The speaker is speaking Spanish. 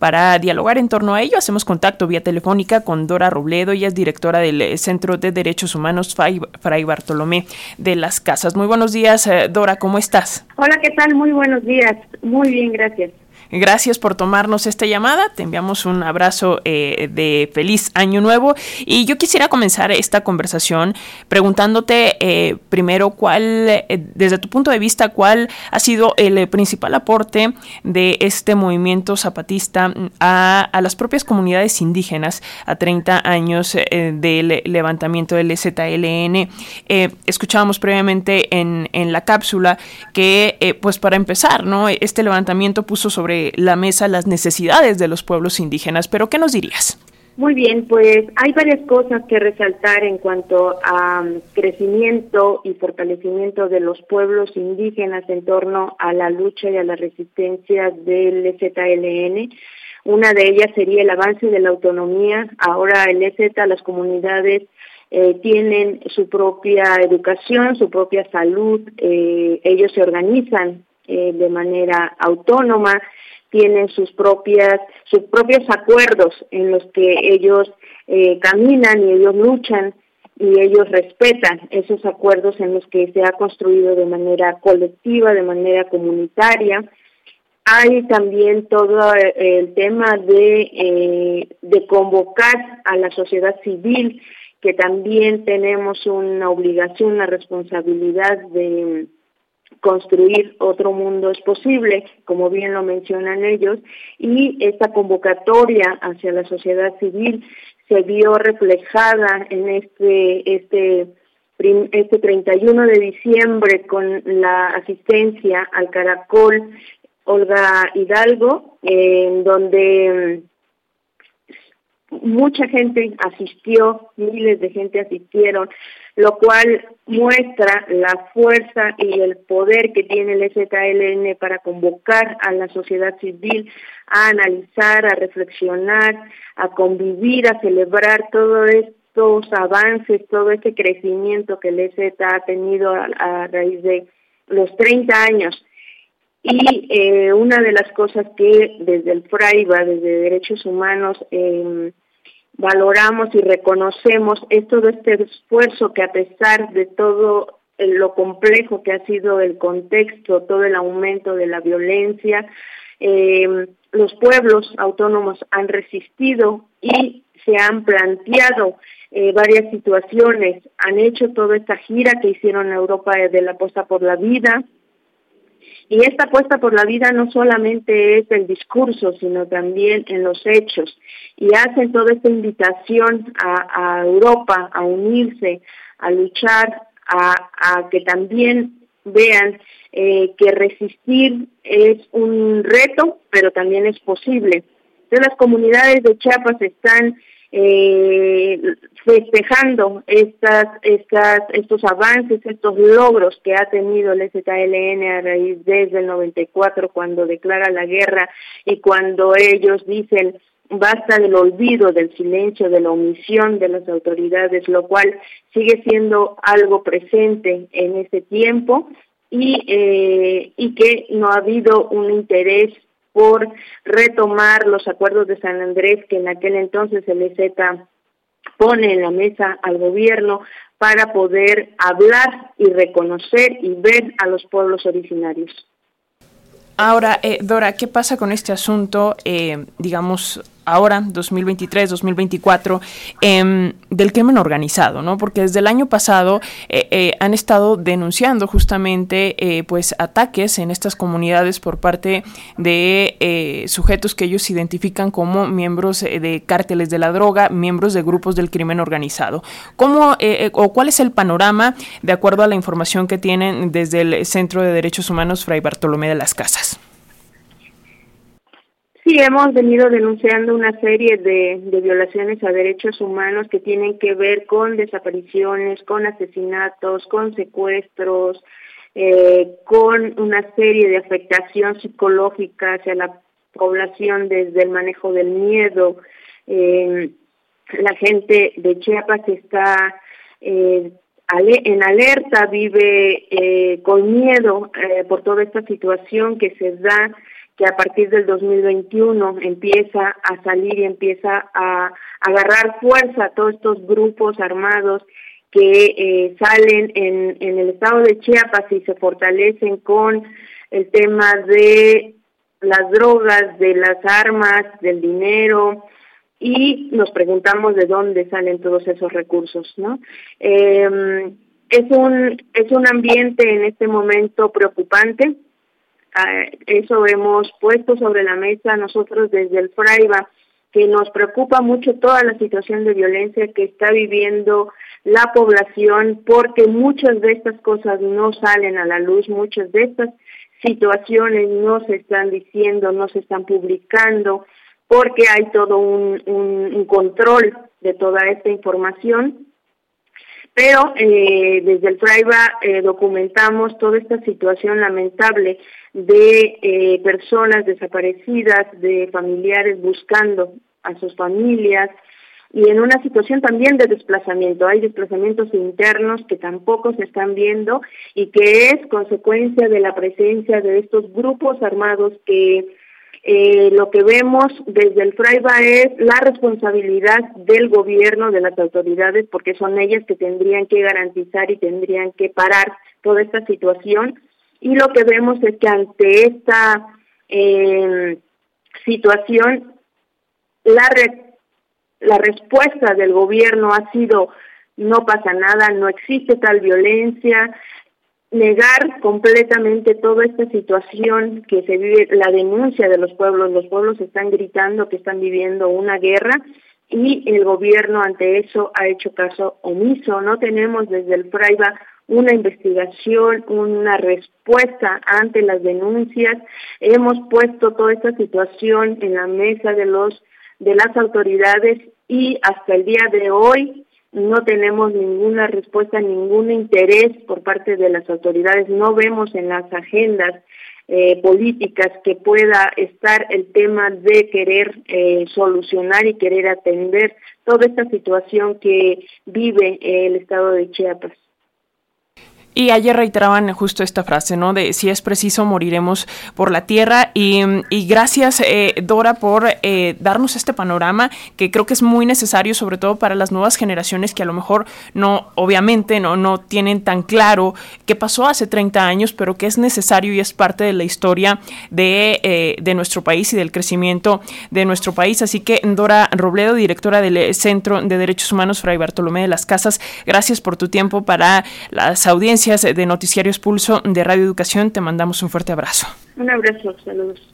Para dialogar en torno a ello, hacemos contacto vía telefónica con Dora Robledo, ella es directora del eh, Centro de Derechos Humanos Fray Bartolomé de las Casas. Muy buenos días, eh, Dora, ¿cómo estás? Hola, ¿qué tal? Muy buenos días. Muy bien, gracias. Gracias por tomarnos esta llamada. Te enviamos un abrazo eh, de feliz año nuevo. Y yo quisiera comenzar esta conversación preguntándote eh, primero cuál, eh, desde tu punto de vista, cuál ha sido el principal aporte de este movimiento zapatista a, a las propias comunidades indígenas a 30 años del levantamiento del ZLN. escuchábamos previamente en, en, la cápsula que, pues para empezar, ¿no? Este levantamiento puso sobre la mesa las necesidades de los pueblos indígenas. Pero, ¿qué nos dirías? Muy bien, pues hay varias cosas que resaltar en cuanto a um, crecimiento y fortalecimiento de los pueblos indígenas en torno a la lucha y a la resistencia del ZLN. Una de ellas sería el avance de la autonomía. Ahora el EZ, las comunidades eh, tienen su propia educación, su propia salud, eh, ellos se organizan eh, de manera autónoma, tienen sus propias sus propios acuerdos en los que ellos eh, caminan y ellos luchan y ellos respetan esos acuerdos en los que se ha construido de manera colectiva, de manera comunitaria. Hay también todo eh, el tema de, eh, de convocar a la sociedad civil, que también tenemos una obligación, una responsabilidad de, construir otro mundo es posible, como bien lo mencionan ellos, y esta convocatoria hacia la sociedad civil se vio reflejada en este este este 31 de diciembre con la asistencia al Caracol Olga Hidalgo, en donde mucha gente asistió, miles de gente asistieron, lo cual muestra la fuerza y el poder que tiene el ZLN para convocar a la sociedad civil a analizar, a reflexionar, a convivir, a celebrar todos estos avances, todo este crecimiento que el EZ ha tenido a, raíz de los 30 años. Y eh, una de las cosas que desde el FRAIBA, desde Derechos Humanos, eh, valoramos y reconocemos es todo este esfuerzo que a pesar de todo lo complejo que ha sido el contexto, todo el aumento de la violencia, eh, los pueblos autónomos han resistido y se han planteado eh, varias situaciones, han hecho toda esta gira que hicieron en Europa de la apuesta por la vida, y esta apuesta por la vida no solamente es el discurso, sino también en los hechos. Y hacen toda esta invitación a, Europa a unirse, a luchar, a, que también vean eh, que resistir es un reto, pero también es posible. Entonces las comunidades de Chiapas están eh, festejando estas, estas, estos avances, estos logros que ha tenido el ZLN a raíz desde el 94 cuando declara la guerra y cuando ellos dicen basta del olvido, del silencio, de la omisión de las autoridades, lo cual sigue siendo algo presente en ese tiempo y, eh, y que no ha habido un interés por retomar los acuerdos de San Andrés que en aquel entonces el EZ pone en la mesa al gobierno para poder hablar y reconocer y ver a los pueblos originarios. Ahora, eh, Dora, ¿qué pasa con este asunto, eh, digamos, ahora, 2023, 2024, em, del crimen organizado, ¿no? Porque desde el año pasado eh, eh, han estado denunciando justamente eh, pues ataques en estas comunidades por parte de sujetos que ellos identifican como miembros de cárteles de la droga, miembros de grupos del crimen organizado. ¿Cómo o cuál es el panorama de acuerdo a la información que tienen desde el Centro de Derechos Humanos Fray Bartolomé de las Casas? Sí, hemos venido denunciando una serie de, violaciones a derechos humanos que tienen que ver con desapariciones, con asesinatos, con secuestros, eh, con una serie de afectación psicológica hacia la población desde el manejo del miedo. Eh, la gente de Chiapas está eh, en alerta, vive con miedo por toda esta situación que se da que a partir del 2021 empieza a salir y empieza a agarrar fuerza a todos estos grupos armados que eh, salen en, el estado de Chiapas y se fortalecen con el tema de las drogas, de las armas, del dinero, y nos preguntamos de dónde salen todos esos recursos, ¿no? Eh, es un es un ambiente en este momento preocupante. Ah, eso hemos puesto sobre la mesa nosotros desde el FRAIBA, que nos preocupa mucho toda la situación de violencia que está viviendo la población, porque muchas de estas cosas no salen a la luz, muchas de estas situaciones no se están diciendo, no se están publicando, porque hay todo un, un, control de toda esta información. Pero eh, desde el FRAIBA eh, documentamos toda esta situación lamentable de eh, personas desaparecidas, de familiares buscando a sus familias, y en una situación también de desplazamiento. Hay desplazamientos internos que tampoco se están viendo y que es consecuencia de la presencia de estos grupos armados que eh, lo que vemos desde el FRAIBA es la responsabilidad del gobierno, de las autoridades, porque son ellas que tendrían que garantizar y tendrían que parar toda esta situación. Y lo que vemos es que ante esta eh, situación, la la respuesta del gobierno ha sido no pasa nada, no existe tal violencia, negar completamente toda esta situación que se vive, la denuncia de los pueblos, los pueblos están gritando que están viviendo una guerra y el gobierno ante eso ha hecho caso omiso. No tenemos desde el FRAIBA una investigación, una respuesta ante las denuncias. Hemos puesto toda esta situación en la mesa de los de las autoridades y hasta el día de hoy no tenemos ninguna respuesta, ningún interés por parte de las autoridades, no vemos en las agendas eh, políticas que pueda estar el tema de querer eh, solucionar y querer atender toda esta situación que vive el estado de Chiapas. Y ayer reiteraban justo esta frase, ¿no? De si es preciso, moriremos por la tierra. Y, gracias, eh, Dora, por eh, darnos este panorama que creo que es muy necesario, sobre todo para las nuevas generaciones que a lo mejor no, obviamente, no, no tienen tan claro qué pasó hace 30 años, pero que es necesario y es parte de la historia de, eh, de nuestro país y del crecimiento de nuestro país. Así que, Dora Robledo, directora del Centro de Derechos Humanos Fray Bartolomé de las Casas, gracias por tu tiempo para las audiencias de Noticiarios Pulso de Radio Educación. Te mandamos un fuerte abrazo. Un abrazo, saludos.